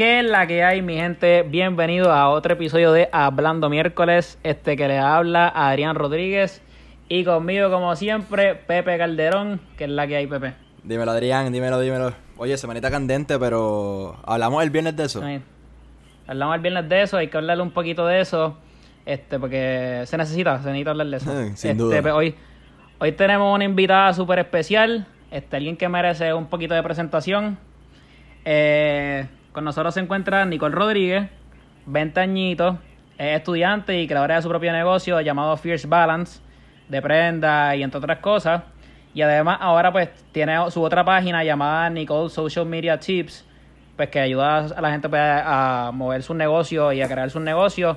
¿Qué es la que hay, mi gente? Bienvenido a otro episodio de Hablando Miércoles. Este que le habla Adrián Rodríguez. Y conmigo, como siempre, Pepe Calderón. ¿Qué es la que hay, Pepe? Dímelo, Adrián, dímelo, dímelo. Oye, semanita candente, pero hablamos el viernes de eso. Sí. Hablamos el viernes de eso, hay que hablarle un poquito de eso. Este, porque se necesita, se necesita hablar de eso. Sin Este, duda. pues, hoy, hoy tenemos una invitada súper especial. Este, alguien que merece un poquito de presentación. Eh, con nosotros se encuentra Nicole Rodríguez, 20 añitos, es estudiante y creadora de su propio negocio llamado Fierce Balance, de prenda y entre otras cosas. Y además ahora pues tiene su otra página llamada Nicole Social Media Tips, pues que ayuda a la gente pues, a mover su negocio y a crear sus negocios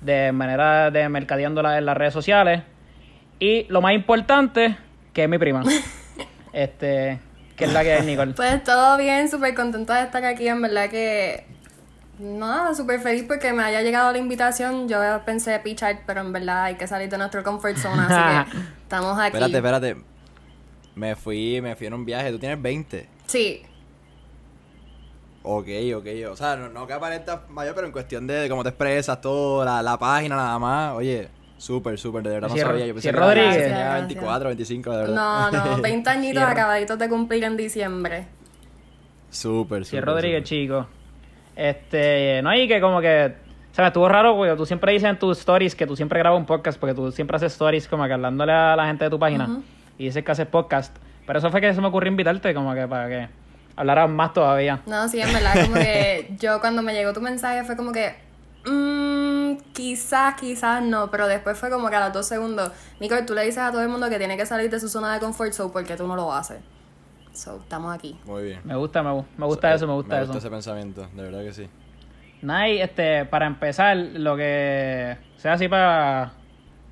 de manera de mercadeándola en las redes sociales. Y lo más importante, que es mi prima. este, que es la que es Nicole. Pues todo bien, súper contenta de estar aquí, en verdad que nada, súper feliz porque me haya llegado la invitación. Yo pensé pichar, pero en verdad hay que salir de nuestro comfort zone, así que estamos aquí. Espérate, espérate. Me fui, me fui en un viaje. Tú tienes 20. Sí, Ok, ok. O sea, no, no que aparentas mayor, pero en cuestión de cómo te expresas, todo, la, la página nada más. Oye, súper, súper. De verdad no sabía. Yo si pensé que Rodríguez. Gracias, 24, 25, de verdad. no, no, 20 añitos acabaditos de cumplir en diciembre. Súper, súper. Sí, Rodríguez, chico. Este, no, y que como que, o sea, me estuvo raro, porque tú siempre dices en tus stories que tú siempre grabas un podcast, porque tú siempre haces stories como que hablándole a la gente de tu página, y dices que haces podcast. Pero eso fue que se me ocurrió invitarte, como que para que hablaras más todavía. No, sí, en verdad, como que yo cuando me llegó tu mensaje fue como que, mmm, quizás, quizás no, pero después fue como que a los dos segundos, Nicole, tú le dices a todo el mundo que tiene que salir de su zona de confort, so, porque tú no lo haces. So, estamos aquí. Muy bien. Me gusta, me, me gusta eso, me gusta Me eso. gusta ese pensamiento, de verdad que sí. Nada, y, este, para empezar, lo que sea así para,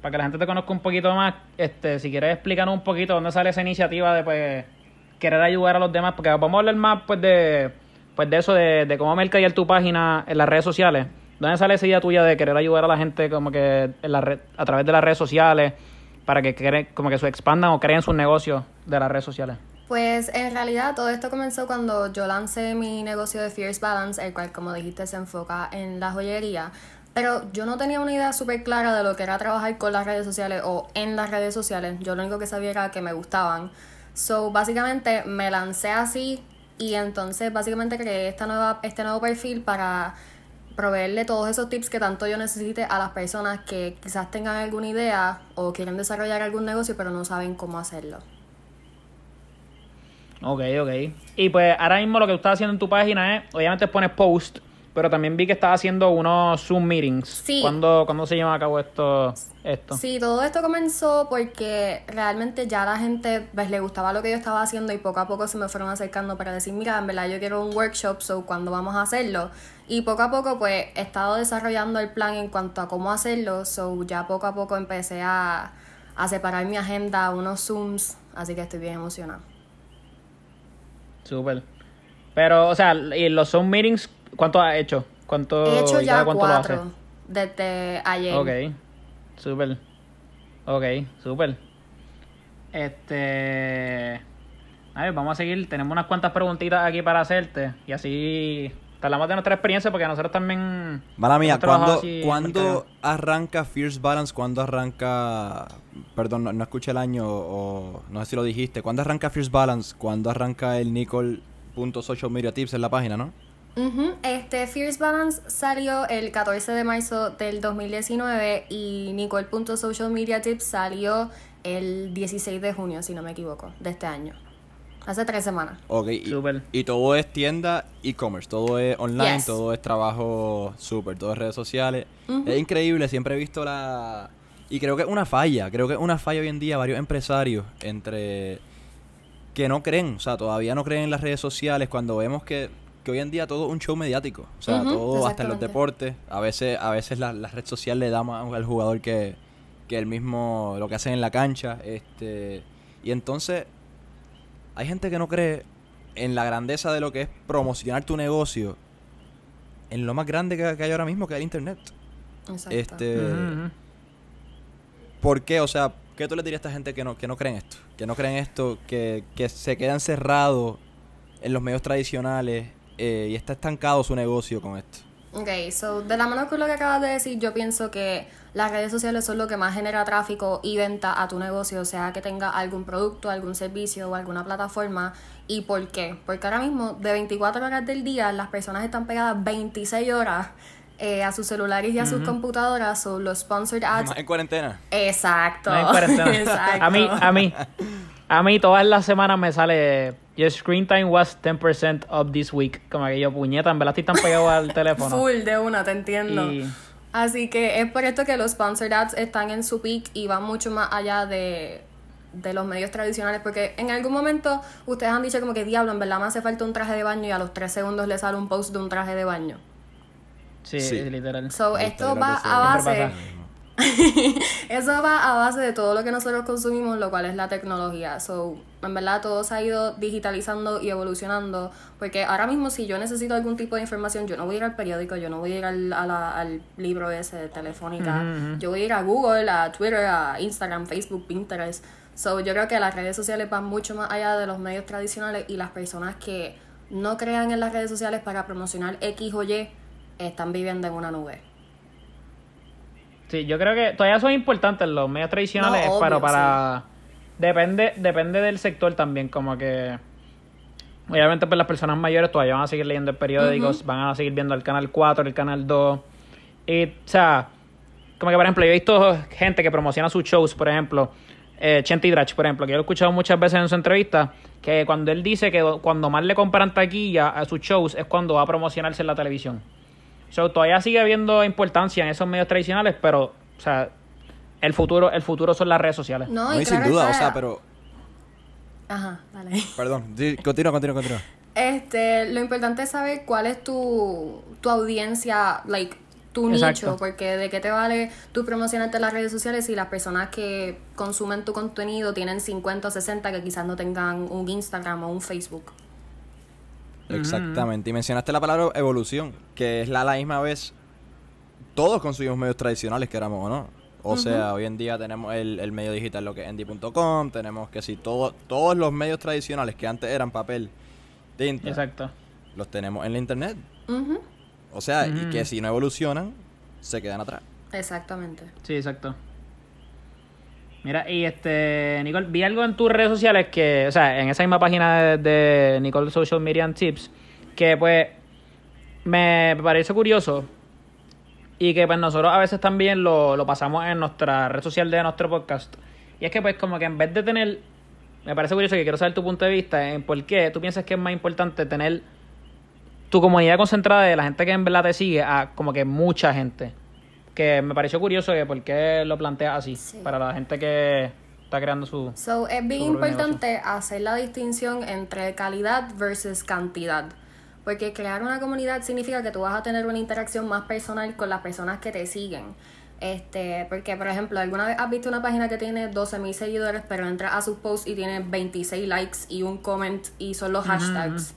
para que la gente te conozca un poquito más, este, si quieres explicarnos un poquito dónde sale esa iniciativa de pues, querer ayudar a los demás, porque vamos a hablar más pues de, pues de eso, de, de cómo mercadear tu página en las redes sociales. ¿Dónde sale esa idea tuya de querer ayudar a la gente como que a través de las redes sociales para que creen, como que se expandan o creen sus negocios de las redes sociales? Pues en realidad todo esto comenzó cuando yo lancé mi negocio de Fierce Balance, el cual como dijiste se enfoca en la joyería. Pero yo no tenía una idea súper clara de lo que era trabajar con las redes sociales o en las redes sociales. Yo lo único que sabía era que me gustaban. So básicamente me lancé así y entonces básicamente creé esta nueva, este nuevo perfil para proveerle todos esos tips que tanto yo necesite a las personas que quizás tengan alguna idea o quieren desarrollar algún negocio pero no saben cómo hacerlo. Ok, ok. Y pues ahora mismo lo que tú estás haciendo en tu página es, obviamente pones post, pero también vi que estás haciendo unos Zoom meetings. Sí. ¿Cuándo, ¿cuándo se lleva a cabo esto? esto? Sí, todo esto comenzó porque realmente ya la gente pues, le gustaba lo que yo estaba haciendo y poco a poco se me fueron acercando para decir, mira, en verdad yo quiero un workshop, so cuando vamos a hacerlo. Y poco a poco pues he estado desarrollando el plan en cuanto a cómo hacerlo, so ya poco a poco empecé a, a separar mi agenda a unos Zooms, así que estoy bien emocionada. Súper. Pero, o sea, y los Zoom meetings, ¿cuánto has hecho? ¿Cuánto, He hecho ya cuánto lo cuatro desde ayer. Ok. Súper. Ok, súper. Este. A ver, vamos a seguir. Tenemos unas cuantas preguntitas aquí para hacerte. Y así te hablamos de nuestra experiencia porque nosotros también. Mala mía, ¿cuándo, ¿cuándo arranca Fierce Balance? ¿Cuándo arranca... Perdón, no, no escuché el año o no sé si lo dijiste. ¿Cuándo arranca Fierce Balance? ¿Cuándo arranca el Nicole.social media tips en la página, no? Ujú, Este Fierce Balance salió el 14 de marzo del 2019 y Nicole.social media tips salió el 16 de junio, si no me equivoco, de este año. Hace tres semanas. Ok, y, Súper. y todo es tienda e-commerce, todo es online, Yes. todo es trabajo súper, todo es redes sociales. Es increíble, siempre he visto la... Y creo que es una falla, creo que es una falla hoy en día varios empresarios entre que no creen, o sea, todavía no creen en las redes sociales cuando vemos que, que hoy en día todo es un show mediático, o sea, todo hasta en los deportes, a veces a veces la, la red social le da más al jugador que, que el mismo, lo que hacen en la cancha, este, y entonces hay gente que no cree en la grandeza de lo que es promocionar tu negocio en lo más grande que, que hay ahora mismo, que es el internet. Exacto. Este. ¿Por qué? O sea, ¿qué tú le dirías a esta gente que no, que no creen esto? Que no creen esto, que, que se quedan cerrados en los medios tradicionales, eh, y está estancado su negocio con esto. Ok, so de la mano con lo que acabas de decir, yo pienso que las redes sociales son lo que más genera tráfico y venta a tu negocio, o sea que tenga algún producto, algún servicio o alguna plataforma. ¿Y por qué? Porque ahora mismo, de 24 horas del día, las personas están pegadas 26 horas eh, a sus celulares y a sus computadoras, o los sponsored ads. Más en cuarentena. Exacto. No hay cuarentena. Exacto. A mí, a mí, a mí todas las semanas me sale Your screen time was 10% of this week. Como que yo, puñeta, en verdad estoy tan pegado al teléfono. Full de una, te entiendo. Y- Así que es por esto que los sponsored ads están en su peak y van mucho más allá de, de los medios tradicionales. Porque en algún momento ustedes han dicho como que diablo, en verdad me hace falta un traje de baño y a los 3 segundos le sale un post de un traje de baño. Sí, Sí. literal. So, esto va a base. Eso va a base de todo lo que nosotros consumimos, lo cual es la tecnología. So, en verdad todo se ha ido digitalizando y evolucionando, porque ahora mismo si yo necesito algún tipo de información, yo no voy a ir al periódico, yo no voy a ir al, a la- al libro ese de telefónica, yo voy a ir a Google, a Twitter, a Instagram, Facebook, Pinterest. So, yo creo que las redes sociales van mucho más allá de los medios tradicionales y las personas que no crean en las redes sociales para promocionar X o Y están viviendo en una nube. Sí, yo creo que todavía son importantes los medios tradicionales, No, obvio, pero para... Depende, depende del sector también, como que... Obviamente pues las personas mayores todavía van a seguir leyendo el periódico, van a seguir viendo el canal 4, el canal 2. Y, o sea, como que por ejemplo, yo he visto gente que promociona sus shows, por ejemplo, eh, Chente Drach, por ejemplo, que yo lo he escuchado muchas veces en su entrevista, que cuando él dice que cuando más le compran taquilla a sus shows es cuando va a promocionarse en la televisión. So, todavía sigue habiendo importancia en esos medios tradicionales, pero, o sea, el futuro, el futuro son las redes sociales. No, No, y sin duda, o sea, pero... Ajá, dale. Perdón, continúa, continúa, continúa. Este, lo importante es saber cuál es tu, tu audiencia, like, tu Exacto. nicho, porque de qué te vale tú promocionarte en las redes sociales si las personas que consumen tu contenido tienen 50 o 60 que quizás no tengan un Instagram o un Facebook. Exactamente. Y mencionaste la palabra evolución, que es la, la misma vez. Todos consumimos medios tradicionales, queramos o no. O sea, hoy en día tenemos el, el medio digital, lo que es endy.com, tenemos que si todo, todos los medios tradicionales que antes eran papel, tinta, Exacto. los tenemos en la internet. O sea, y que si no evolucionan, se quedan atrás. Exactamente. Sí, exacto. Mira, y este, Nicole, vi algo en tus redes sociales que, o sea, en esa misma página de, de Nicole Social Media Tips, que pues me parece curioso y que pues nosotros a veces también lo, lo pasamos en nuestra red social de nuestro podcast. Y es que pues como que en vez de tener, me parece curioso que quiero saber tu punto de vista en por qué tú piensas que es más importante tener tu comunidad concentrada de la gente que en verdad te sigue a como que mucha gente. Que me pareció curioso que por qué lo planteas así, Sí. para la gente que está creando su... So, es bien importante hacer la distinción entre calidad versus cantidad. Porque crear una comunidad significa que tú vas a tener una interacción más personal con las personas que te siguen. Este, porque, por ejemplo, ¿alguna vez has visto una página que tiene 12.000 seguidores, pero entras a sus posts y tiene 26 likes y un comment y son los hashtags?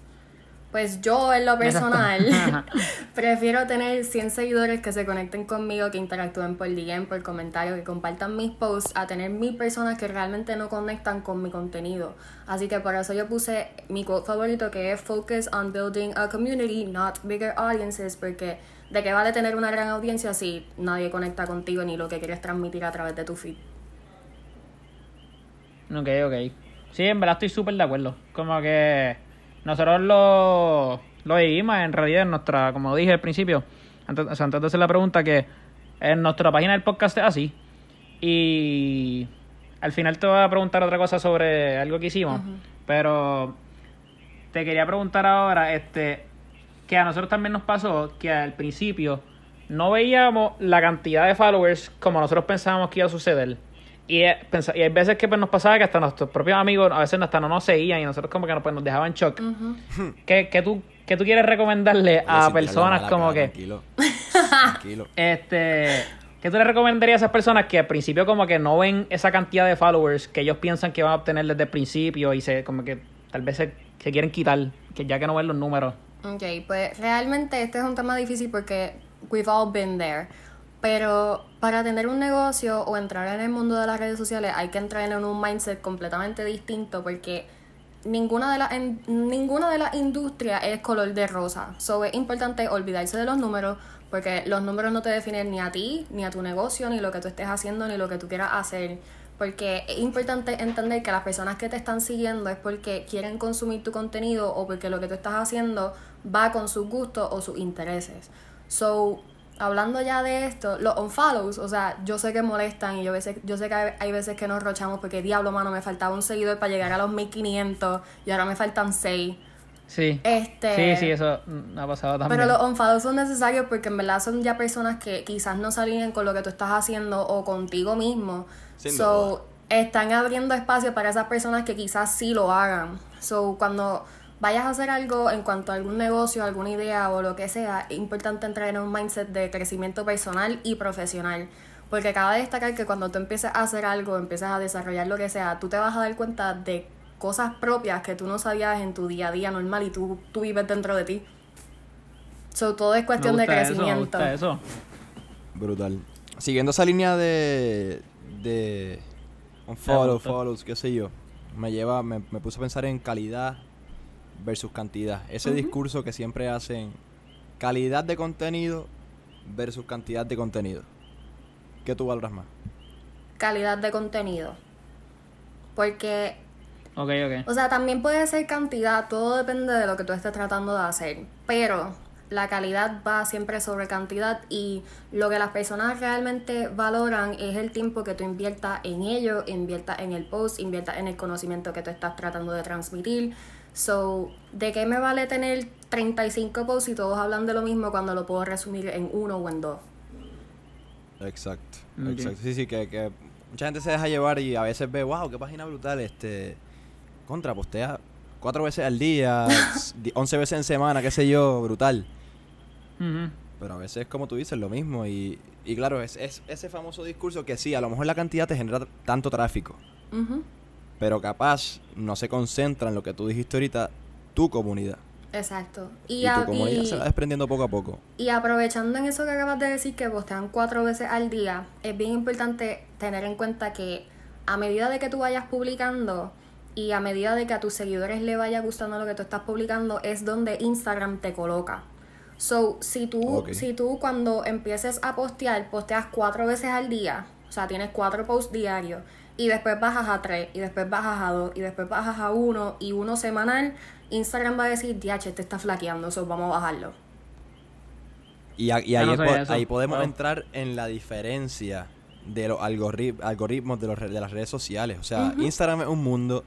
Pues yo, en lo personal, prefiero tener 100 seguidores que se conecten conmigo, que interactúen por DM, por comentario, que compartan mis posts, a tener mil personas que realmente no conectan con mi contenido. Así que por eso yo puse mi quote favorito, que es Focus on building a community, not bigger audiences, porque de qué vale tener una gran audiencia si nadie conecta contigo ni lo que quieres transmitir a través de tu feed. Ok, ok. Sí, en verdad estoy súper de acuerdo. Como que nosotros lo, lo vivimos en realidad en nuestra, como dije al principio, antes, o sea, antes de hacer la pregunta, que en nuestra página del podcast es así. Y al final te voy a preguntar otra cosa sobre algo que hicimos. Pero te quería preguntar ahora, este, que a nosotros también nos pasó que al principio no veíamos la cantidad de followers como nosotros pensábamos que iba a suceder. Y, eh, pensa- y hay veces que pues, nos pasaba que hasta nuestros propios amigos a veces hasta no nos seguían y nosotros como que nos, pues, nos dejaban en shock. ¿Qué, qué tú, qué tú quieres recomendarle a personas mala como cara, que... Tranquilo. tranquilo. Este, ¿qué tú le recomendarías a esas personas que al principio como que no ven esa cantidad de followers que ellos piensan que van a obtener desde el principio y se como que tal vez se, se quieren quitar, que ya que no ven los números? Ok, pues realmente este es un tema difícil porque we've all been there. Pero para tener un negocio o entrar en el mundo de las redes sociales hay que entrar en un mindset completamente distinto porque ninguna de las en- ninguna de las industrias es color de rosa. So es importante olvidarse de los números porque los números no te definen ni a ti, ni a tu negocio, ni lo que tú estés haciendo, ni lo que tú quieras hacer. Porque es importante entender que las personas que te están siguiendo es porque quieren consumir tu contenido o porque lo que tú estás haciendo va con sus gustos o sus intereses. So, hablando ya de esto, los unfollows, o sea, yo sé que molestan y yo, veces, yo sé que hay, hay veces que nos rochamos porque diablo, mano, me faltaba un seguidor para llegar a los 1500 y ahora me faltan 6. Sí. Este, Sí, sí, eso mm, ha pasado también. pero los unfollows son necesarios porque en verdad son ya personas que quizás no se alineen con lo que tú estás haciendo o contigo mismo. Sin so, están abriendo espacio para esas personas que quizás sí lo hagan. So, cuando vayas a hacer algo en cuanto a algún negocio, alguna idea o lo que sea, es importante entrar en un mindset de crecimiento personal y profesional. Porque cabe destacar que cuando tú empieces a hacer algo, empiezas a desarrollar lo que sea, tú te vas a dar cuenta de cosas propias que tú no sabías en tu día a día normal y tú, tú vives dentro de ti. So, todo es Me cuestión de eso, crecimiento. gusta eso. Brutal. Siguiendo esa línea de. de. Un follow, follows, qué sé yo. Me lleva. Me, me puse a pensar en calidad versus cantidad. Ese discurso que siempre hacen. Calidad de contenido versus cantidad de contenido. ¿Qué tú valoras más? Calidad de contenido. Porque Ok, ok. O sea, también puede ser cantidad, todo depende de lo que tú estés tratando de hacer, pero la calidad va siempre sobre cantidad y lo que las personas realmente valoran es el tiempo que tú inviertas en ello, inviertas en el post, inviertas en el conocimiento que tú estás tratando de transmitir. So, ¿de qué me vale tener 35 posts y todos hablan de lo mismo cuando lo puedo resumir en uno o en dos? Exacto, exacto. Sí, sí, que, que mucha gente se deja llevar y a veces ve, wow, qué página brutal, este, contra, postea cuatro veces al día, di- 11 veces en semana, qué sé yo, brutal. Pero a veces, como tú dices, lo mismo. Y, y claro, es, es ese famoso discurso que sí, a lo mejor la cantidad te genera tanto tráfico, Ujú, pero capaz no se concentra en lo que tú dijiste ahorita, tu comunidad. Exacto. Y, Y, a- tu comunidad y- se va desprendiendo poco a poco. Y aprovechando en eso que acabas de decir que postean cuatro veces al día, es bien importante tener en cuenta que a medida de que tú vayas publicando y a medida de que a tus seguidores le vaya gustando lo que tú estás publicando, es donde Instagram te coloca. So, si tú, si tú cuando empieces a postear, posteas cuatro veces al día, o sea, tienes cuatro posts diarios, y después bajas a tres, y después bajas a dos, y después bajas a uno, y uno semanal, Instagram va a decir, DH, te está flaqueando, so vamos a bajarlo. Y, a- y Ah, ahí, no po- sabía eso. ahí podemos Wow. entrar en la diferencia de los algoritmos de, los re- de las redes sociales. O sea, Instagram es un mundo,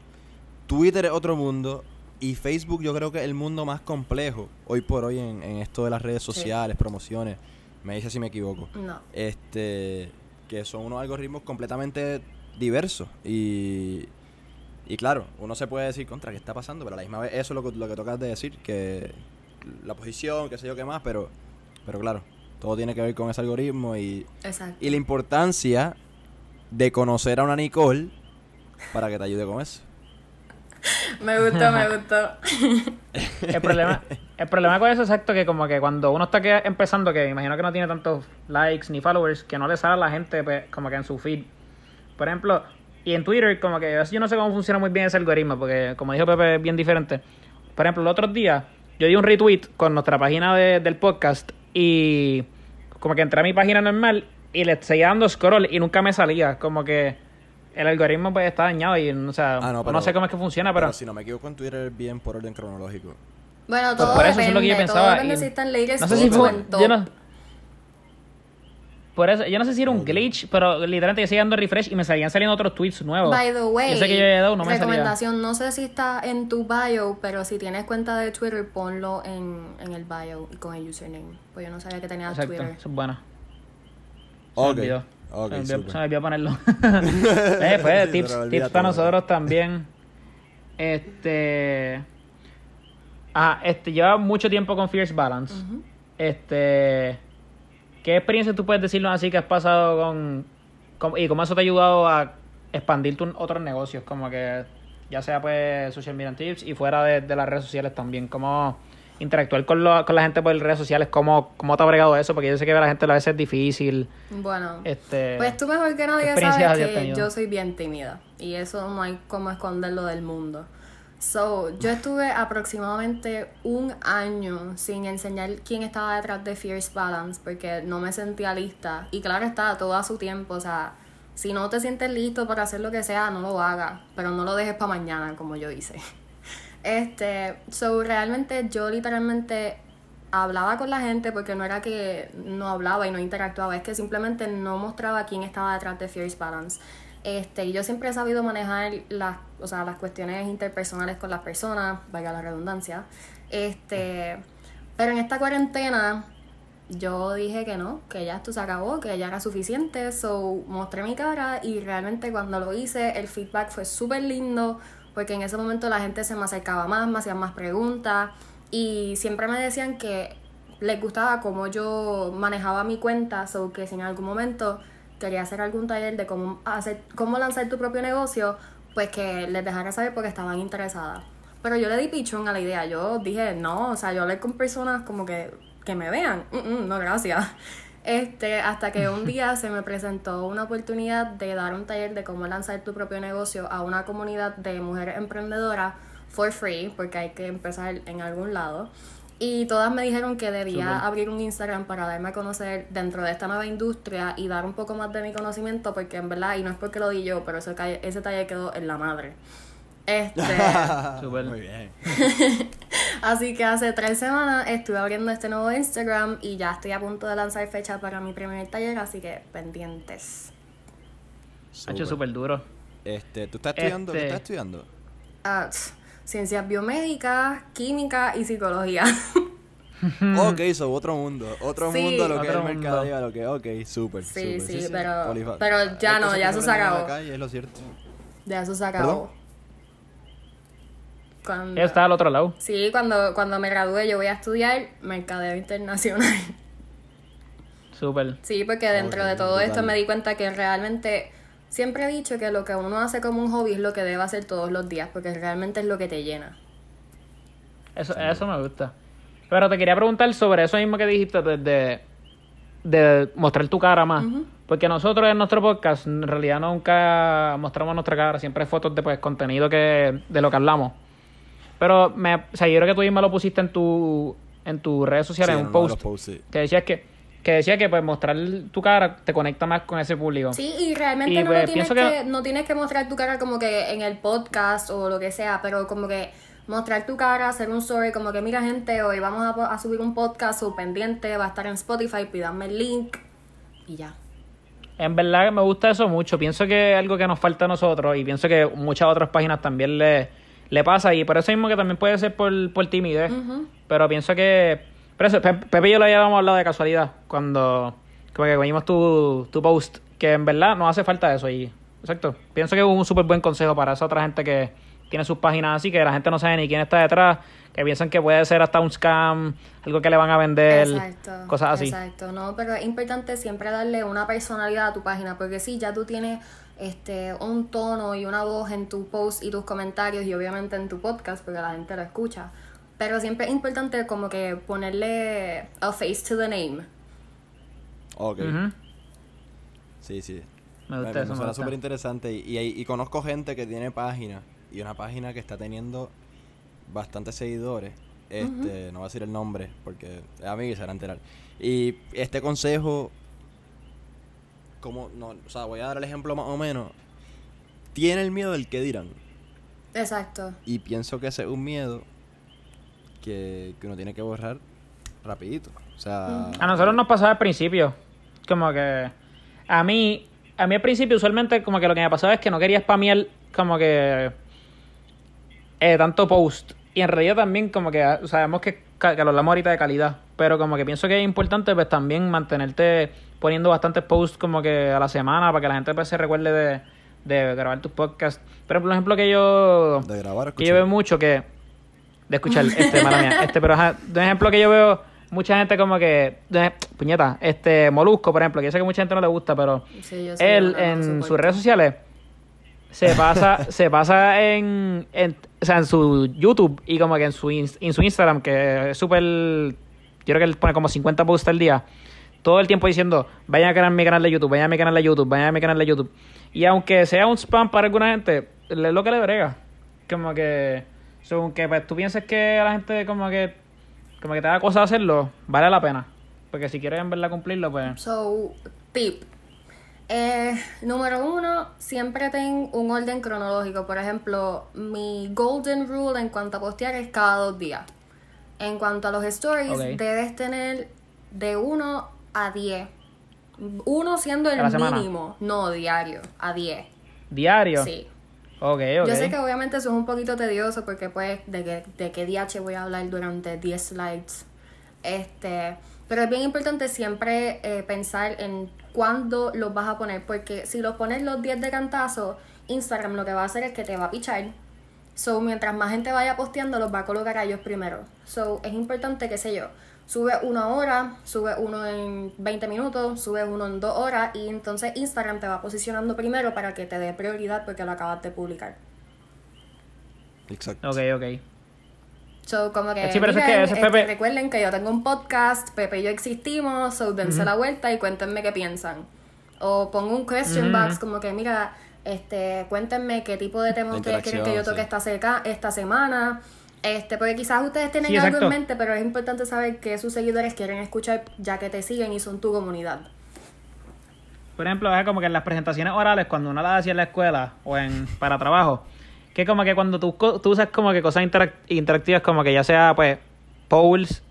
Twitter es otro mundo y Facebook yo creo que es el mundo más complejo hoy por hoy en, en esto de las redes Sí. sociales, promociones. Me dice si me equivoco. No. Este, que son unos algoritmos completamente diversos y... Y claro, uno se puede decir contra qué está pasando, pero a la misma vez eso es lo que, lo que tocas de decir, que la posición, qué sé yo qué más, pero, pero claro, todo tiene que ver con ese algoritmo y, Exacto. y la importancia de conocer a una Nicole para que te ayude con eso. Me gustó, me gustó. El problema, el problema con eso es exacto que como que cuando uno está que- empezando, que me imagino que no tiene tantos likes ni followers, que no le sale a la gente pues, como que en su feed. Por ejemplo, y en Twitter como que yo no sé cómo funciona muy bien ese algoritmo, porque como dijo Pepe es bien diferente. Por ejemplo, el otro día yo di un retweet con nuestra página de- del podcast y como que entré a mi página normal y le seguía dando scroll y nunca me salía. Como que el algoritmo pues está dañado y o sea, Ah, no, no, pero- sé cómo es que funciona, pero... Pero si no me equivoco en Twitter es bien por orden cronológico. Bueno, Pues todo por eso depende. es lo que yo pensaba. y- si no sé si fue. Yo no, por eso, yo no sé si era un glitch, pero literalmente yo seguía dando refresh y me seguían saliendo otros tweets nuevos. By the way, Yo sé que yo había dado, no me salía. recomendación, no sé si está en tu bio, pero si tienes cuenta de Twitter, ponlo en, en el bio y con el username. Pues yo no sabía que tenías Exacto, Twitter. eso es bueno. Se Ok, me olvidó. ok, se, me olvidó, se me olvidó ponerlo. eh, pues, Sí, tips, tips para nosotros también. Este. Ah, este, lleva mucho tiempo con Fierce Balance. Este. ¿Qué experiencia tú puedes decirnos así que has pasado con, con- y cómo eso te ha ayudado a expandir tus otros negocios? Como que ya sea pues social media tips y fuera de, de las redes sociales también. ¿Cómo interactuar con, lo- con la gente por redes sociales? ¿Cómo, ¿Cómo te ha bregado eso? Porque yo sé que a la gente a veces es difícil. Bueno, Este, pues tú mejor que nadie sabes que yo soy bien tímida. Y eso no hay como esconderlo del mundo. So, yo estuve aproximadamente un año sin enseñar quién estaba detrás de Fierce Balance porque no me sentía lista. Y claro está, todo a su tiempo. O sea, si no te sientes listo para hacer lo que sea, no lo hagas. Pero no lo dejes para mañana, como yo hice. Este, so, realmente yo literalmente hablaba con la gente porque no era que no hablaba y no interactuaba, es que simplemente no mostraba quién estaba detrás de Fierce Balance. Este, yo siempre he sabido manejar las, o sea, las cuestiones interpersonales con las personas, vaya la redundancia. Este, pero en esta cuarentena yo dije que no, que ya esto se acabó, que ya era suficiente, so mostré mi cara y realmente cuando lo hice el feedback fue súper lindo porque en ese momento la gente se me acercaba más, me hacían más preguntas y siempre me decían que les gustaba cómo yo manejaba mi cuenta, so que si en algún momento quería hacer algún taller de cómo hacer, cómo lanzar tu propio negocio, pues que les dejara saber porque estaban interesadas. Pero yo le di pichón a la idea, yo dije, no, o sea, yo hablé con personas como que, que me vean, mm, mm, no, gracias. Este, hasta que un día se me presentó una oportunidad de dar un taller de cómo lanzar tu propio negocio a una comunidad de mujeres emprendedoras for free, porque hay que empezar en algún lado. Y todas me dijeron que debía abrir un Instagram para darme a conocer dentro de esta nueva industria y dar un poco más de mi conocimiento, porque en verdad, y no es porque lo di yo, pero ese, ese taller quedó en la madre. Este. Muy bien. Así que hace tres semanas estuve abriendo este nuevo Instagram y ya estoy a punto de lanzar fecha para mi primer taller, así que pendientes. Ha hecho súper duro. Este, ¿tú estás estudiando? ¿Qué Este- estás estudiando? Ah, ciencias biomédicas, química y psicología. ok, so otro mundo. Otro Sí. mundo lo que es el Otro mundo. mercadeo, lo que ok, súper. Sí, súper. sí, pero- pero ya no, ya eso se acabó. calle, es lo cierto. Ya eso se acabó. Cuando, está al otro lado. Sí, cuando, cuando me gradué yo voy a estudiar mercadeo internacional. Súper. Sí, porque dentro de todo esto me di cuenta que realmente siempre he dicho que lo que uno hace como un hobby es lo que debe hacer todos los días, porque realmente es lo que te llena. Eso, eso me gusta. Pero te quería preguntar sobre eso mismo que dijiste de, de, de mostrar tu cara más. Porque nosotros en nuestro podcast en realidad nunca mostramos nuestra cara, siempre hay fotos de pues, contenido que, de lo que hablamos. Pero me, o sea, yo creo que tú mismo lo pusiste en tu en tus redes sociales, Sí, en un post, que decías que, que decía que pues mostrar tu cara te conecta más con ese público. Sí, y realmente Y, no, pues, tienes que, que- no tienes que mostrar tu cara como que en el podcast o lo que sea, pero como que mostrar tu cara, hacer un story, como que mira gente, hoy vamos a, a subir un podcast o pendiente, va a estar en Spotify, pídanme el link y ya. En verdad me gusta eso mucho. Pienso que es algo que nos falta a nosotros y pienso que muchas otras páginas también le, le pasa y por eso mismo que también puede ser por, por timidez. Pero pienso que... Pero eso, Pe- Pepe y yo lo habíamos hablado de casualidad cuando como que vimos tu, tu post, que en verdad no hace falta eso y... Exacto. Pienso que es un súper buen consejo para esa otra gente que tiene sus páginas así, que la gente no sabe ni quién está detrás, que piensan que puede ser hasta un scam, algo que le van a vender, Exacto. cosas así. Exacto, no, pero es importante siempre darle una personalidad a tu página, porque sí, ya tú tienes este un tono y una voz en tu post y tus comentarios y obviamente en tu podcast, porque la gente lo escucha. Pero siempre es importante como que ponerle a face to the name. Ok. Sí, sí. Me gusta eso, me suena súper interesante. Y, y, y conozco gente que tiene página. Y una página que está teniendo bastantes seguidores. Este, no voy a decir el nombre porque es amigo y se van a enterar. Y este consejo, como, no, o sea, voy a dar el ejemplo más o menos. Tiene el miedo del que dirán. Exacto. Y pienso que ese es un miedo que, que uno tiene que borrar rapidito. O sea, A nosotros nos pasaba al principio. Como que. A mí. A mí al principio, usualmente, como que lo que me pasaba es que no quería spamear, como que. eh, tanto post. Y en realidad también, como que ah, sabemos que, que lo hablamos ahorita de calidad. Pero como que pienso que es importante, pues también mantenerte poniendo bastantes posts, como que a la semana, para que la gente pues, se recuerde de, de grabar tus podcasts. Pero por ejemplo, que yo. de grabar, que yo veo mucho que de escuchar este mala mía, este pero ajá, de un ejemplo que yo veo mucha gente como que de- puñeta este molusco por ejemplo que yo sé que mucha gente no le gusta pero Sí, yo él no en sus redes sociales se pasa se pasa en, en o sea en su YouTube y como que en su en su Instagram que es súper yo creo que él pone como 50 posts al día todo el tiempo diciendo vayan a crear mi canal de YouTube vayan a mi canal de YouTube vayan a mi canal de YouTube. Y aunque sea un spam para alguna gente es lo que le brega como que Según que pues, tú pienses que a la gente como que como que te da cosa hacerlo, vale la pena. Porque si quieres en verdad cumplirlo, pues... So, tip. Eh, número uno, siempre ten un orden cronológico. Por ejemplo, mi golden rule en cuanto a postear es cada dos días. En cuanto a los stories, debes tener de 1 a 10. Uno siendo ¿A la el semana? mínimo, no diario, a 10. Diario. Sí. Yo sé que obviamente eso es un poquito tedioso porque pues de que, de qué DH voy a hablar durante 10 slides. Este, pero es bien importante siempre eh, pensar en cuándo los vas a poner porque si los pones los 10 de cantazo, Instagram lo que va a hacer es que te va a pichar. So, mientras más gente vaya posteando, los va a colocar a ellos primero. So, es importante, qué sé yo, sube uno ahora, sube uno en 20 minutos, sube uno en 2 horas y entonces Instagram te va posicionando primero para que te dé prioridad porque lo acabas de publicar. Exacto. Ok, ok. So, como que, Sí, pero es que es este, Pepe. recuerden que yo tengo un podcast, Pepe y yo existimos, so dense la vuelta y cuéntenme qué piensan. O pongo un question box como que, mira, este, cuéntenme qué tipo de temas ustedes quieren que yo toque sí. esta, seca, esta semana. Este, porque quizás ustedes tienen Sí, algo en mente, pero es importante saber que sus seguidores quieren escuchar ya que te siguen y son tu comunidad. Por ejemplo, es como que en las presentaciones orales, cuando uno las hacía en la escuela o en para trabajo, que como que cuando tú, tú usas como que cosas interac- interactivas, como que ya sea, pues, polls,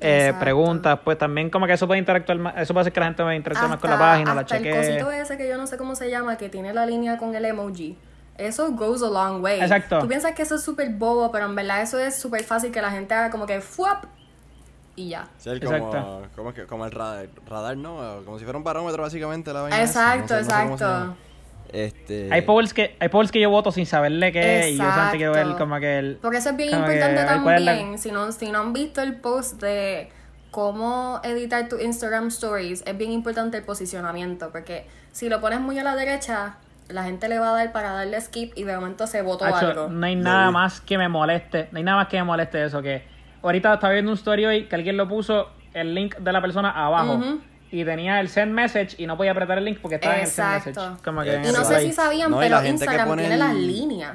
eh, preguntas, pues también como que eso puede interactuar más, eso puede hacer que la gente interactúe más con la Hasta- página, la hasta el chequee. cosito ese que yo no sé cómo se llama, que tiene la línea con el emoji. Eso goes a long way. Exacto. Tú piensas que eso es súper bobo, pero en verdad eso es súper fácil que la gente haga como que ¡fuap! y ya. Sí, el Exacto. como, como, que- como el radar, radar, ¿no? Como si fuera un barómetro, básicamente, la vaina Exacto, no sé- no sé exacto. Este... Hay polls que hay polls que yo voto sin saberle qué y yo solamente quiero ver Exacto. como que el Porque eso es bien como que importante cuál es la- también. Si, no, si no han visto el post de cómo editar tu Instagram Stories, es bien importante el posicionamiento. Porque si lo pones muy a la derecha, la gente le va a dar para darle skip y de momento se votó Hacho, algo. no hay nada más que me moleste, no hay nada más que me moleste eso que ahorita estaba viendo un story hoy que alguien lo puso el link de la persona abajo y tenía el send message y no podía apretar el link porque estaba en el send message. Como que Y no sé si sabían, No, pero gente que Instagram pone tiene el- las líneas.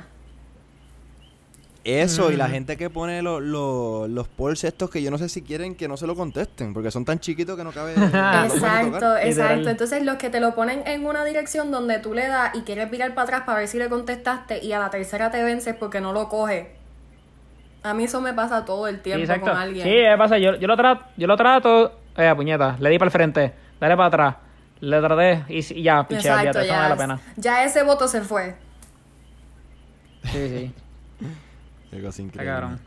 Eso, y la Mm. gente que pone lo- lo- los polls estos que yo no sé si quieren que no se lo contesten, porque son tan chiquitos que no cabe... no Exacto, exacto. Entonces los que te lo ponen en una dirección donde tú le das y quieres virar para atrás para ver si le contestaste y a la tercera te vences porque no lo coge. A mí eso me pasa todo el Sí, tiempo exacto. con alguien. Sí, me pasa, yo, yo lo trato, yo lo trato, eh, puñeta, le di para el frente, dale para atrás, le traté y, ya, piché, Exacto, olvídate, eso no ya, vale la pena. ya ese voto se fue. Sí, sí. Qué cosa Está increíble. cabrón.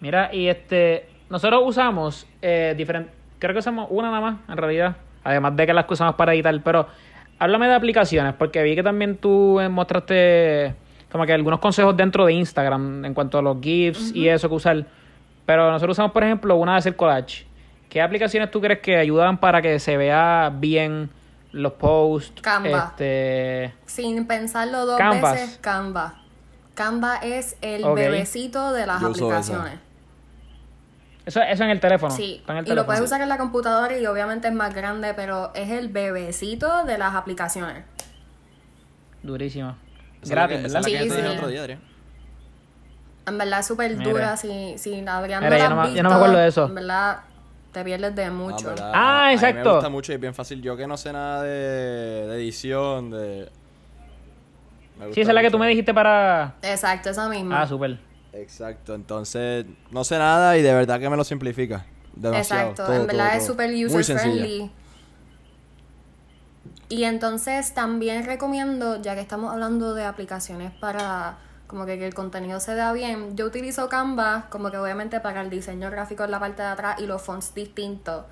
Mira, y este, nosotros usamos eh, diferentes, creo que usamos una nada más, en realidad, además de que las que usamos para editar, pero háblame de aplicaciones, porque vi que también tú eh, mostraste como que algunos consejos dentro de Instagram en cuanto a los GIFs y eso que usar, pero nosotros usamos, por ejemplo, una de hacer collage. ¿Qué aplicaciones tú crees que ayudan para que se vea bien los posts? Canva. Este, Sin pensarlo dos Canvas. veces, Canva. Canva es el bebecito de las Yo aplicaciones. eso, eso en el teléfono. Sí, está en el y lo puedes usar en la computadora y obviamente es más grande, pero es el bebecito de las aplicaciones. Durísimo. Gratis, ¿verdad? es la que Sí, yo te dije sí. el otro día, Adrián. En verdad es súper dura si, si Adrián no Mira, la yo no me- yo no me visto, acuerdo de eso. En verdad te pierdes de Ah, mucho. ¿verdad? Ah, A mí exacto. me gusta mucho y es bien fácil. Yo que no sé nada de, de edición, de... Sí, esa es la que tú me dijiste para... Exacto, esa misma. Ah, súper. Exacto, entonces no sé nada y de verdad que me lo simplifica. Demasiado. Exacto, todo, en verdad todo, es súper user friendly. Y entonces también recomiendo, ya que estamos hablando de aplicaciones para como que, que el contenido se vea bien, yo utilizo Canva como que obviamente para el diseño gráfico en la parte de atrás y los fonts distintos.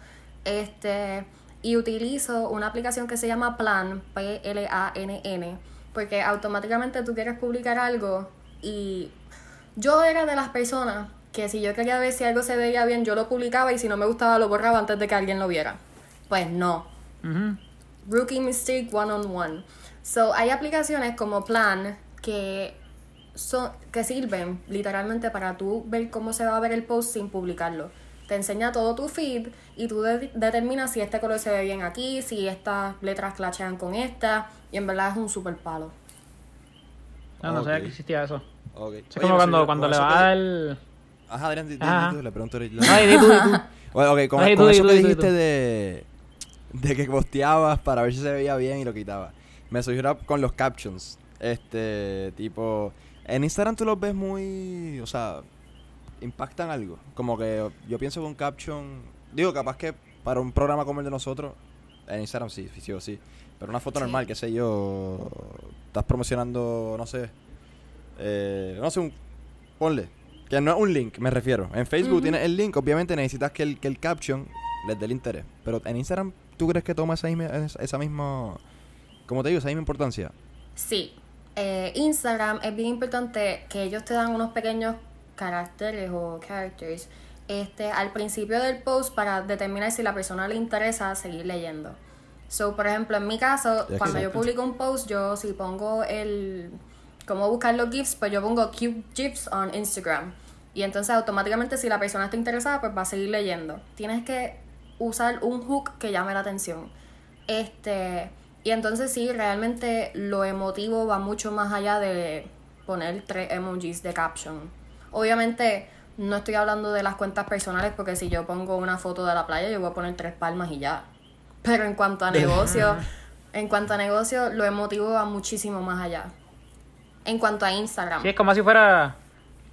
Este, y utilizo una aplicación que se llama Plan, P-L-A-N-N, porque automáticamente tú quieres publicar algo y yo era de las personas que si yo quería ver si algo se veía bien, yo lo publicaba y si no me gustaba lo borraba antes de que alguien lo viera. Pues no. Rookie mistake one on one. So, hay aplicaciones como Plan que son que sirven literalmente para tú ver cómo se va a ver el post sin publicarlo. Te enseña todo tu feed y tú de- determinas si este color se ve bien aquí, si estas letras clashean con esta y en verdad es un super palo. No, no Ok. sabía que existía eso. Ok. Es Oye, como cuando, cuando le va que- a dar... Ajá, Adrián, le pregunto. le- No, y di tú, di tú. Bueno, ok, con, Ay, con tú, eso tú, que tú, dijiste tú. de, de que posteabas para ver si se veía bien y lo quitabas. Me surgió con los captions. Este, tipo, en Instagram tú los ves muy, o sea, impactan algo. Como que yo pienso que un caption, digo, capaz que para un programa como el de nosotros, en Instagram sí, sí o sí. Pero una foto Sí. normal, qué sé yo, estás promocionando, no sé, eh, no sé, un, ponle, que no es un link, me refiero. En Facebook tienes el link, obviamente necesitas que el, que el caption les dé el interés. Pero en Instagram, ¿tú crees que toma esa, misma- esa esa misma, como te digo, esa misma importancia? Sí. Eh, Instagram es bien importante que ellos te dan unos pequeños caracteres o characters este, al principio del post para determinar si la persona le interesa seguir leyendo. So, por ejemplo, en mi caso, cuando yo publico un post, yo si pongo el cómo buscar los GIFs, pues yo pongo cute GIFs on Instagram. Y entonces automáticamente si la persona está interesada, pues va a seguir leyendo. Tienes que usar un hook que llame la atención. Este, y entonces sí, realmente lo emotivo va mucho más allá de poner tres emojis de caption. Obviamente no estoy hablando de las cuentas personales porque si yo pongo una foto de la playa yo voy a poner tres palmas y ya. Pero en cuanto a negocio, en cuanto a negocio, lo emotivo va muchísimo más allá. En cuanto a Instagram. Sí, es como si fuera...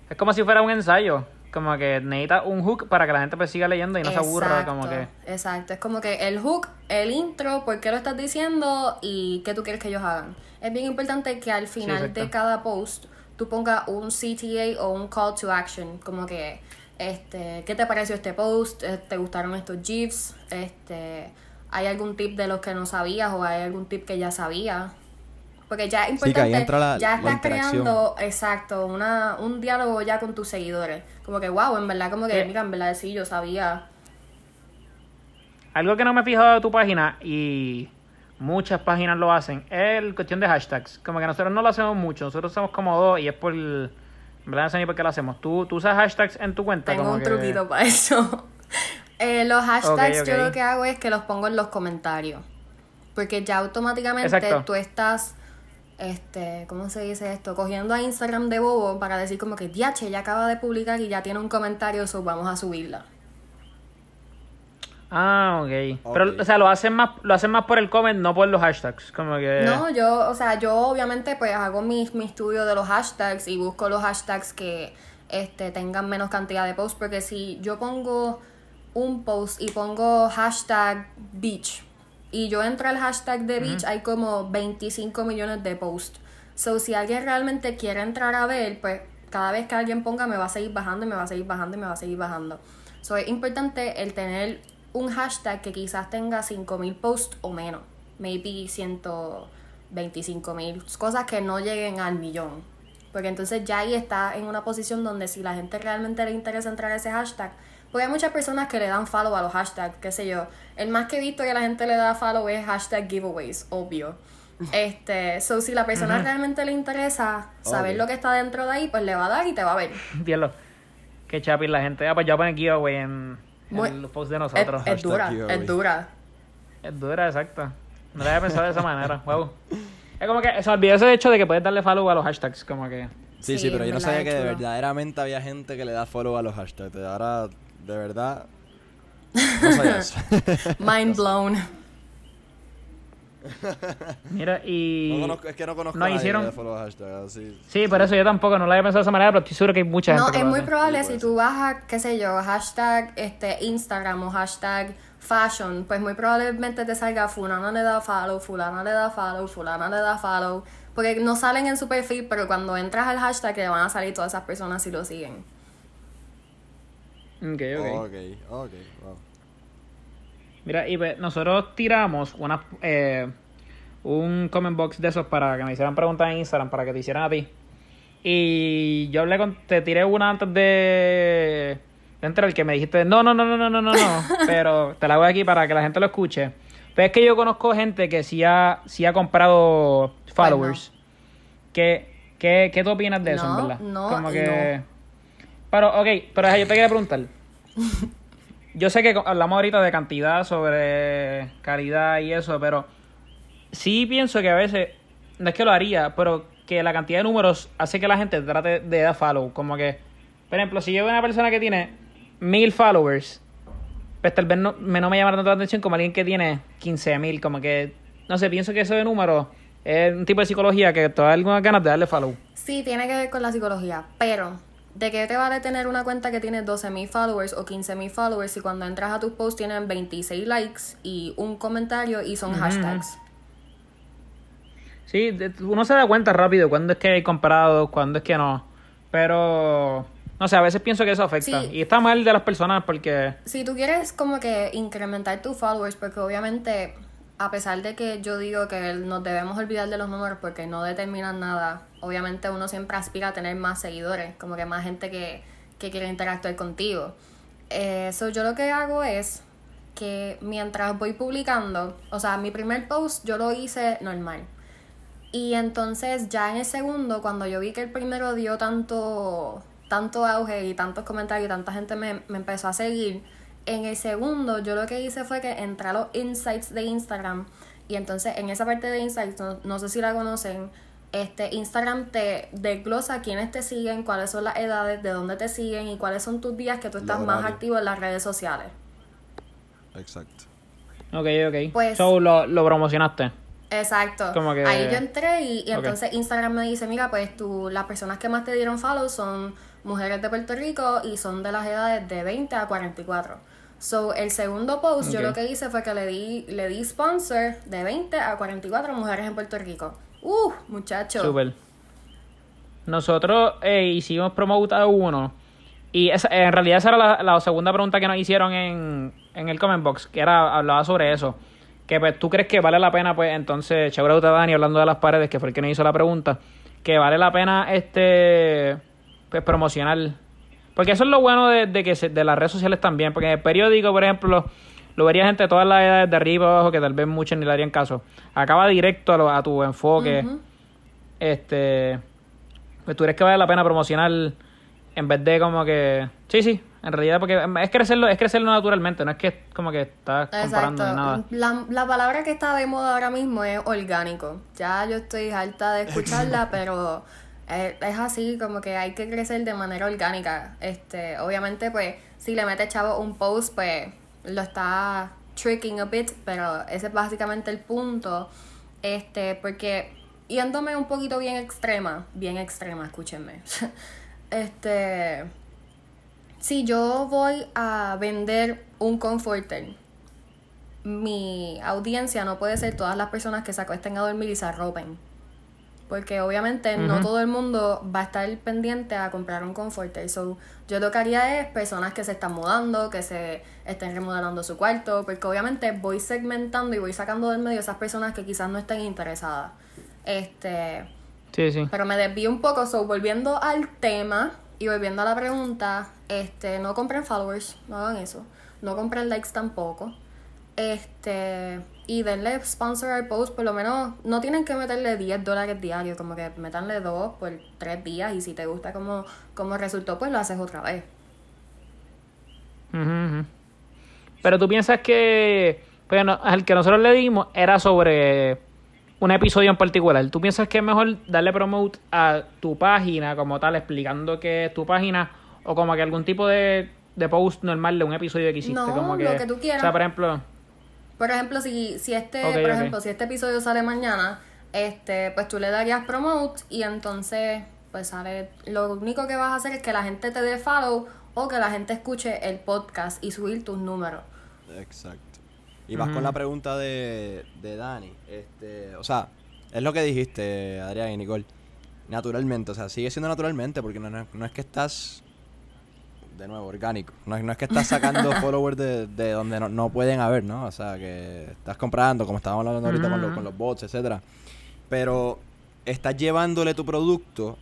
Es como si fuera un ensayo. Como que necesita un hook para que la gente pues siga leyendo y no se aburra, como que... Exacto, es como que el hook, el intro, por qué lo estás diciendo y qué tú quieres que ellos hagan. Es bien importante que al final de cada post tú pongas un CTA o un call to action, como que, este, ¿qué te pareció este post? Eh, ¿Te gustaron estos GIFs? Este, ¿Hay algún tip de los que no sabías o hay algún tip que ya sabías? Porque ya es Sí, que ahí importante, entra la- ya la estás creando, exacto, una, un diálogo ya con tus seguidores. Como que, wow, en verdad, como que, Sí. mira, en verdad sí, yo sabía Algo que no me he fijado de tu página y muchas páginas lo hacen es el cuestión de hashtags. Como que nosotros no lo hacemos mucho, nosotros usamos como dos y es por... En verdad no sé ni por qué lo hacemos. ¿Tú, tú usas hashtags en tu cuenta? Tengo Como un que- truquito para eso. Eh, los hashtags yo lo que hago es que los pongo en los comentarios. Porque ya automáticamente Exacto. tú estás, este, ¿cómo se dice esto? Cogiendo a Instagram de bobo para decir como que, diache, ya acaba de publicar y ya tiene un comentario, so vamos a subirla. Ah, ok. Ok. Pero, o sea, lo hacen más lo hacen más por el comment, no por los hashtags. Como que... No, yo, o sea, yo obviamente pues hago mi, mi estudio de los hashtags y busco los hashtags que este, tengan menos cantidad de posts, porque si yo pongo un post y pongo hashtag beach y yo entro al hashtag de beach, hay como 25 millones de posts. So, si alguien realmente quiere entrar a ver, pues cada vez que alguien ponga me va a seguir bajando y me va a seguir bajando y me va a seguir bajando. So, es importante el tener un hashtag que quizás tenga 5000 posts o menos. Maybe 125 mil. Cosas que no lleguen al millón. Porque entonces ya ahí está en una posición donde si la gente realmente le interesa entrar a ese hashtag. Porque hay muchas personas que le dan follow a los hashtags, qué sé yo. El más que he visto que la gente le da follow es hashtag giveaways, obvio. Este, so si la persona realmente le interesa saber lo que está dentro de ahí, pues le va a dar y te va a ver. Diablo. Qué chapi la gente. Ah, pues yo voy a poner giveaway en, Muy- en los posts de nosotros. es dura, giveaway. es dura. Es dura, exacto. No lo había pensado de esa manera. Wow. Es como que se olvidó ese hecho de que puedes darle follow a los hashtags. Como que. Sí, sí, Sí, pero yo no sabía que de verdaderamente había gente que le da follow a los hashtags. Ahora, de verdad, no. Mind blown. Mira, y. No conozco- es que no conozco no a nadie hicieron- hashtags. Sí, por eso yo tampoco no lo había pensado de esa manera, pero estoy seguro que hay mucha No, gente. que es lo muy hace. probable Sí, si tú vas a, qué sé yo, hashtag este, Instagram o hashtag fashion, pues muy probablemente te salga fulana le da follow, fulana le da follow, fulana le da follow. Porque no salen en su perfil, pero cuando entras al hashtag te van a salir todas esas personas si lo siguen. Ok, ok. Ok, ok, wow. Mira, y pues, nosotros tiramos una, eh, un comment box de esos para que me hicieran preguntas en Instagram, para que te hicieran a ti. Y yo hablé con, te tiré una antes de, de entrar, que me dijiste, no, no, no, no, no, no, no, no, pero te la voy aquí para que la gente lo escuche. Pero es que yo conozco gente que sí ha, sí ha comprado followers. ¿Qué, qué, ¿Qué tú opinas de eso, No, en verdad? no Como que... Pero, ok, pero yo te quería preguntar. Yo sé que hablamos ahorita de cantidad sobre calidad y eso, pero sí pienso que a veces, no es que lo haría, pero que la cantidad de números hace que la gente trate de dar follow. Como que, por ejemplo, si yo veo una persona que tiene mil followers, pues tal vez no me, no me llama tanto la atención como alguien que tiene 15 mil. Como que, no sé, pienso que eso de números es un tipo de psicología que te da algunas ganas de darle follow. Sí, tiene que ver con la psicología, pero ¿de qué te vale tener una cuenta que tiene 12.000 followers o 15.000 followers si cuando entras a tus posts tienen 26 likes y un comentario y son hashtags? Sí, uno se da cuenta rápido cuándo es que hay comparados, cuándo es que no. Pero, no sé, a veces pienso que eso afecta. Y está mal de las personas porque... Si tú quieres como que incrementar tus followers, porque obviamente, a pesar de que yo digo que nos debemos olvidar de los números porque no determinan nada, obviamente uno siempre aspira a tener más seguidores, como que más gente que, que quiere interactuar contigo. Eso yo lo que hago es que mientras voy publicando, o sea, mi primer post yo lo hice normal y entonces ya en el segundo, cuando yo vi que el primero dio tanto, tanto auge y tantos comentarios y tanta gente me, empezó a seguir, en el segundo yo lo que hice fue que entré a los insights de Instagram y entonces en esa parte de insights, no, sé si la conocen, este Instagram te desglosa quiénes te siguen, cuáles son las edades, de dónde te siguen y cuáles son tus días que tú estás más activo en las redes sociales. Exacto. Ok, ok. Pues, so, lo, lo promocionaste. Exacto. Ahí yo entré y, entonces Instagram me dice, mira, pues tú, las personas que más te dieron follow son mujeres de Puerto Rico y son de las edades de 20 a 44. So, el segundo post yo lo que hice fue que le di, le di sponsor de 20 a 44 mujeres en Puerto Rico. Uh, muchacho. Nosotros eh, hicimos promote a uno. Y esa, en realidad esa era la, segunda pregunta que nos hicieron en, en el comment box, que era hablaba sobre eso que pues tú crees que vale la pena, pues entonces, chévere Dani, hablando de las paredes, que fue el que nos hizo la pregunta, que vale la pena este pues promocionar. Porque eso es lo bueno de, que de las redes sociales también, porque en el periódico, por ejemplo, lo vería gente de todas las edades de arriba abajo que tal vez muchos ni le harían caso. Acaba directo a, a tu enfoque. Este pues tú crees que vale la pena promocionar en vez de como que sí, sí, en realidad, porque es crecerlo, es crecerlo naturalmente, no es que como que estás comparando nada. La, la palabra que está de moda ahora mismo es orgánico. Ya yo estoy harta de escucharla, pero es, es, así, como que hay que crecer de manera orgánica. Este, obviamente, pues, si le metes chavo un post, pues lo está tricking a bit, pero ese es básicamente el punto. Este, porque yéndome un poquito bien extrema, bien extrema, escúchenme. este si yo voy a vender un comforter, mi audiencia no puede ser todas las personas que se acuesten a dormir y se arropen. Porque obviamente no todo el mundo va a estar pendiente a comprar un comforter. So, yo lo que haría es personas que se están mudando, que se estén remodelando su cuarto, porque obviamente voy segmentando y voy sacando del medio esas personas que quizás no estén interesadas. Este. Sí, sí. Pero me desvío un poco, so volviendo al tema, y volviendo a la pregunta, este, no compren followers, no hagan eso. No compren likes tampoco. Este, y denle sponsor al post, por lo menos no tienen que meterle 10 dólares diarios, como que metanle dos por tres días y si te gusta como, como resultó, pues lo haces otra vez. Pero tú piensas que, bueno, pues, el que nosotros le dimos era sobre un episodio en particular, ¿tú piensas que es mejor darle promote a tu página como tal, explicando que es tu página, o como que algún tipo de, post normal de un episodio que hiciste? No, como que, lo que tú quieras. O sea, por ejemplo... Por ejemplo, si, si este, por ejemplo, si este episodio sale mañana, este, pues tú le darías promote y entonces, pues sale, lo único que vas a hacer es que la gente te dé follow o que la gente escuche el podcast y subir tus números. Exacto. Y vas con la pregunta de, de Dani. Este, o sea, es lo que dijiste, Adrián y Nicole. Naturalmente, o sea, sigue siendo naturalmente porque no, no, es que estás, de nuevo, orgánico. No, es que estás sacando followers de, de donde no, pueden haber, ¿no? O sea, que estás comprando, como estábamos hablando ahorita con, con los bots, etcétera. Pero estás llevándole tu producto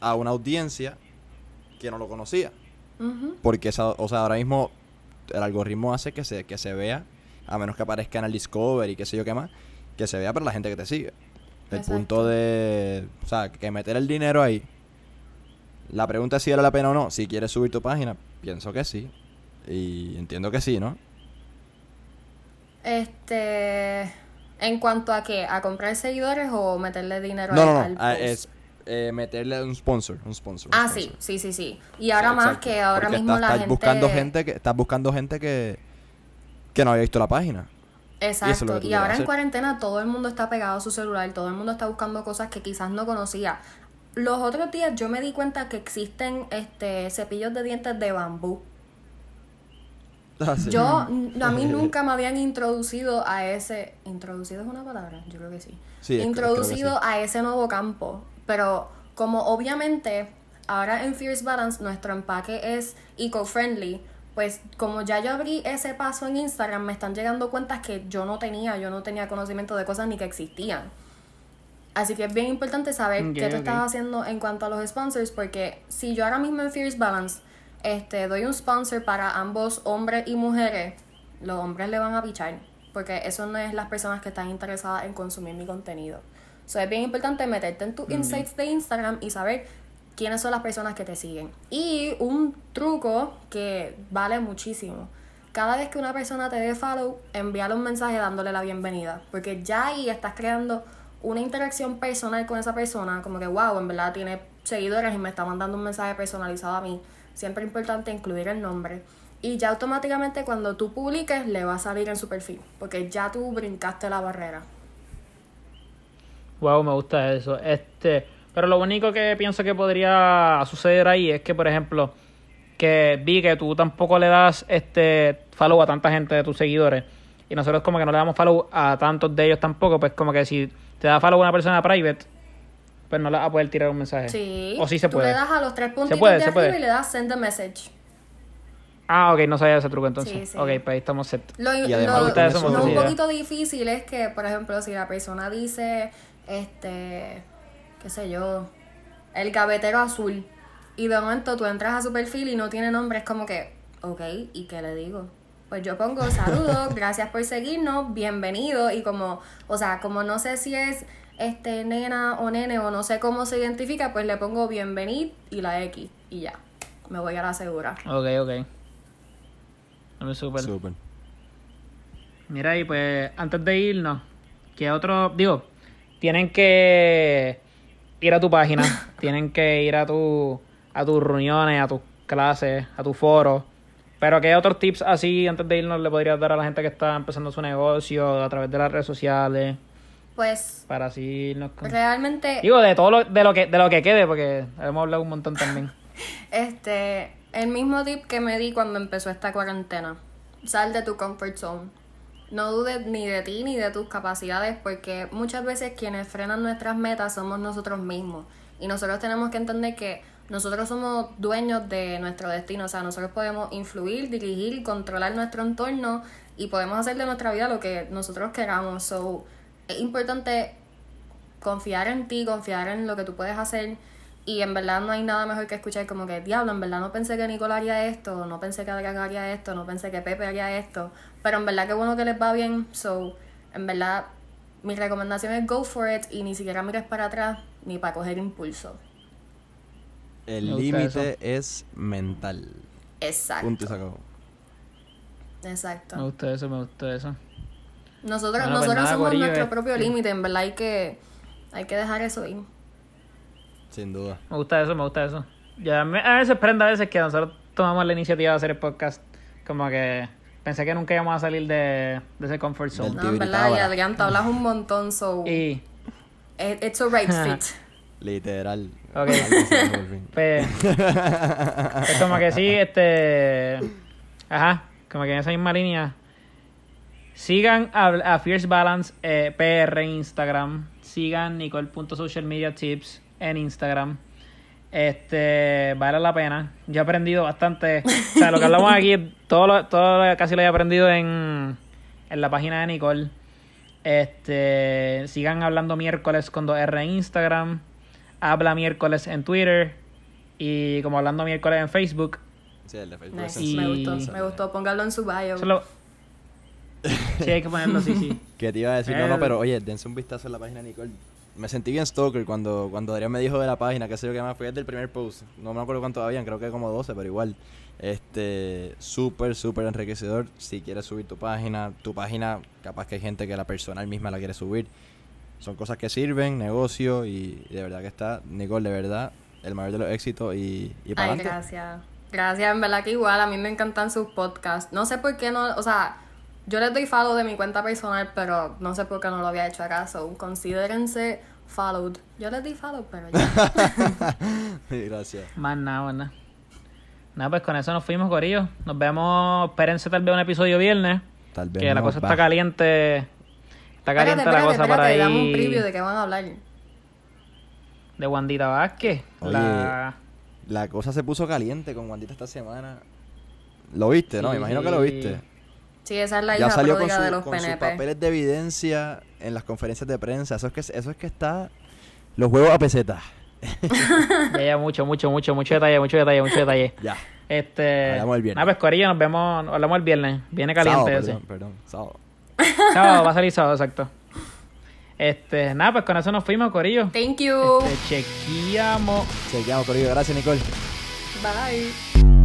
a una audiencia que no lo conocía. Porque, esa, o sea, ahora mismo el algoritmo hace que se, que se vea a menos que aparezca en el Discovery y qué sé yo qué más, que se vea para la gente que te sigue. El punto de, o sea, que meter el dinero ahí. La pregunta es si vale la pena o no. Si quieres subir tu página, pienso que sí. Y entiendo que sí, ¿no? Este, ¿En cuanto a qué? ¿A comprar seguidores o meterle dinero No, al, no, al no. ah, es eh, meterle un sponsor. Un sponsor. un Ah, sponsor. sí, sí, sí, sí. Y ahora Sí, más exacto. que ahora Porque mismo estás, la estás gente... buscando gente que estás buscando gente que que no había visto la página. Exacto. Y, ahora en cuarentena todo el mundo está pegado a su celular, todo el mundo está buscando cosas que quizás no conocía. Los otros días yo me di cuenta que existen este cepillos de dientes de bambú. Ah, sí. Yo, a mí nunca me habían introducido a ese... ¿Introducido es una palabra? Yo creo que sí. Sí, es- creo que introducido sí. a ese nuevo campo. Pero como obviamente ahora en Fierce Balance nuestro empaque es eco-friendly, pues como ya yo abrí ese paso en Instagram, me están llegando cuentas que yo no tenía, yo no tenía conocimiento de cosas ni que existían. Así que es bien importante saber qué tú estás haciendo en cuanto a los sponsors, porque si yo ahora mismo en Fierce Balance este, doy un sponsor para ambos hombres y mujeres, los hombres le van a pichar, porque eso no es las personas que están interesadas en consumir mi contenido. So, es bien importante meterte en tus insights de Instagram y saber quiénes son las personas que te siguen. Y un truco que vale muchísimo. Cada vez que una persona te dé follow, envíale un mensaje dándole la bienvenida. Porque ya ahí estás creando una interacción personal con esa persona. Como que, wow, en verdad tiene seguidores y me está mandando un mensaje personalizado a mí. Siempre es importante incluir el nombre. Y ya automáticamente cuando tú publiques, le va a salir en su perfil. Porque ya tú brincaste la barrera. Wow, me gusta eso. Este, pero lo único que pienso que podría suceder ahí es que, por ejemplo, que vi que tú tampoco le das este follow a tanta gente de tus seguidores y nosotros como que no le damos follow a tantos de ellos tampoco, pues como que si te da follow a una persona private, pues no le vas a poder tirar un mensaje. Sí. O sí se Tú puede. le das a los tres puntitos puede, de se arriba puede. y le das send a message. Ah, ok, no sabía ese truco entonces. Sí, sí. Ok, pues ahí estamos set. Lo, Y además lo- lo gusta un idea. poquito difícil es que, por ejemplo, si la persona dice, este, qué sé yo, el gavetero azul, y de momento tú entras a su perfil y no tiene nombre, es como que, ok, ¿y qué le digo? Pues yo pongo saludos, gracias por seguirnos, bienvenido, y como, o sea, como no sé si es este nena o nene o no sé cómo se identifica, pues le pongo bienvenido y la X, y ya, me voy a la segura. Ok, ok. Dame súper. Súper. Mira, y pues antes de irnos, ¿qué otro? Digo, tienen que ir a tu página, tienen que ir a tu a tus reuniones, a tus clases, a tu foro. Pero ¿qué otros tips así antes de irnos le podrías dar a la gente que está empezando su negocio a través de las redes sociales Pues para así irnos con... realmente... Digo, de todo lo, de lo que de lo que quede, porque hemos hablado un montón también. Este, el mismo tip que me di cuando empezó esta cuarentena. Sal de tu comfort zone. No dudes ni de ti ni de tus capacidades porque muchas veces quienes frenan nuestras metas somos nosotros mismos. Y nosotros tenemos que entender que nosotros somos dueños de nuestro destino. O sea, nosotros podemos influir, dirigir, controlar nuestro entorno y podemos hacer de nuestra vida lo que nosotros queramos. So, es importante confiar en ti, confiar en lo que tú puedes hacer. Y en verdad no hay nada mejor que escuchar como que, diablo, en verdad no pensé que Nicole haría esto, no pensé que Adrián haría esto, no pensé que Pepe haría esto. Pero en verdad que bueno que les va bien. So, en verdad, mi recomendación es go for it y ni siquiera mires para atrás ni para coger impulso. El límite es mental. Exacto. Punto y se acabó. Exacto. Me gusta eso, me gusta eso. Nosotros, Bueno, pues nosotros nada, somos Corillo, nuestro este- propio límite, en verdad hay que, hay que dejar eso ir. Sin duda. Me gusta eso, me gusta eso. Ya me- a veces prenda a veces que nosotros tomamos la iniciativa de hacer el podcast. Como que pensé que nunca íbamos a salir de, de ese comfort zone. No, en verdad, y. Adrián, te hablas un montón, so Y it- it's a right fit. Literal. Ok. Pues, pues como que sí, este... Ajá, como que en esa misma línea. Sigan a, a Fierce Balance eh, PR en Instagram. Sigan Nicole.socialmediatips en Instagram. Este, vale la pena. Yo he aprendido bastante. O sea, lo que hablamos aquí, todo lo, todo lo- casi lo he aprendido en, en la página de Nicole. Este, sigan hablando miércoles con 2R en Instagram. Habla miércoles en Twitter. Y como hablando miércoles en Facebook. Sí, el de Facebook Nice, Y- Me gustó, me gustó. Póngalo en su bio. Eso lo- Sí, hay que ponerlo, sí, sí. Que te iba a decir, no, El- no, pero oye, dense un vistazo en la página de Nicole. me sentí bien stalker cuando, cuando Adrián me dijo de la página, que sé yo que más fue desde el primer post. No me acuerdo cuántos habían, creo que como 12, pero igual. Este, súper, súper enriquecedor. Si quieres subir tu página, tu página, capaz que hay gente que la personal misma la quiere subir. Son cosas que sirven, negocio y, de verdad que está, Nicole, de verdad, el mayor de los éxitos y, y para Ay, gracias. Gracias, en verdad que igual, a mí me encantan sus podcasts. No sé por qué no, o sea, yo les doy follow de mi cuenta personal, pero no sé por qué no lo había hecho acá, so considérense followed. Yo les di follow, pero ya. Gracias. Más nada, más nada. Nada, pues con eso nos fuimos, Corillo. Nos vemos, espérense tal vez un episodio viernes. Tal vez Que la cosa va. está caliente. Está espérate, caliente la espérate, cosa para espérate, dame un ahí. preview de qué van a hablar. De Wandita Vázquez. Oye, La... La cosa se puso caliente con Wandita esta semana. ¿Lo viste, no? Me imagino que lo viste. Sí, esa es la ya hija salió con, su- de los con sus PNP. papeles de evidencia en las conferencias de prensa. Eso es que, eso es que está los huevos a peseta. Ya, ya, mucho, mucho, mucho, mucho detalle, mucho detalle, mucho detalle. Ya. Este. Hablamos el viernes. Nada, pues Corillo, nos vemos. Hablamos el viernes. Viene caliente Sábado, ese. perdón, perdón, sábado. Sábado, va a salir sábado, exacto. Este, nada, pues con eso nos fuimos, Corillo. Thank you. Este, chequeamos. Chequeamos, Corillo. Gracias, Nicole. Bye.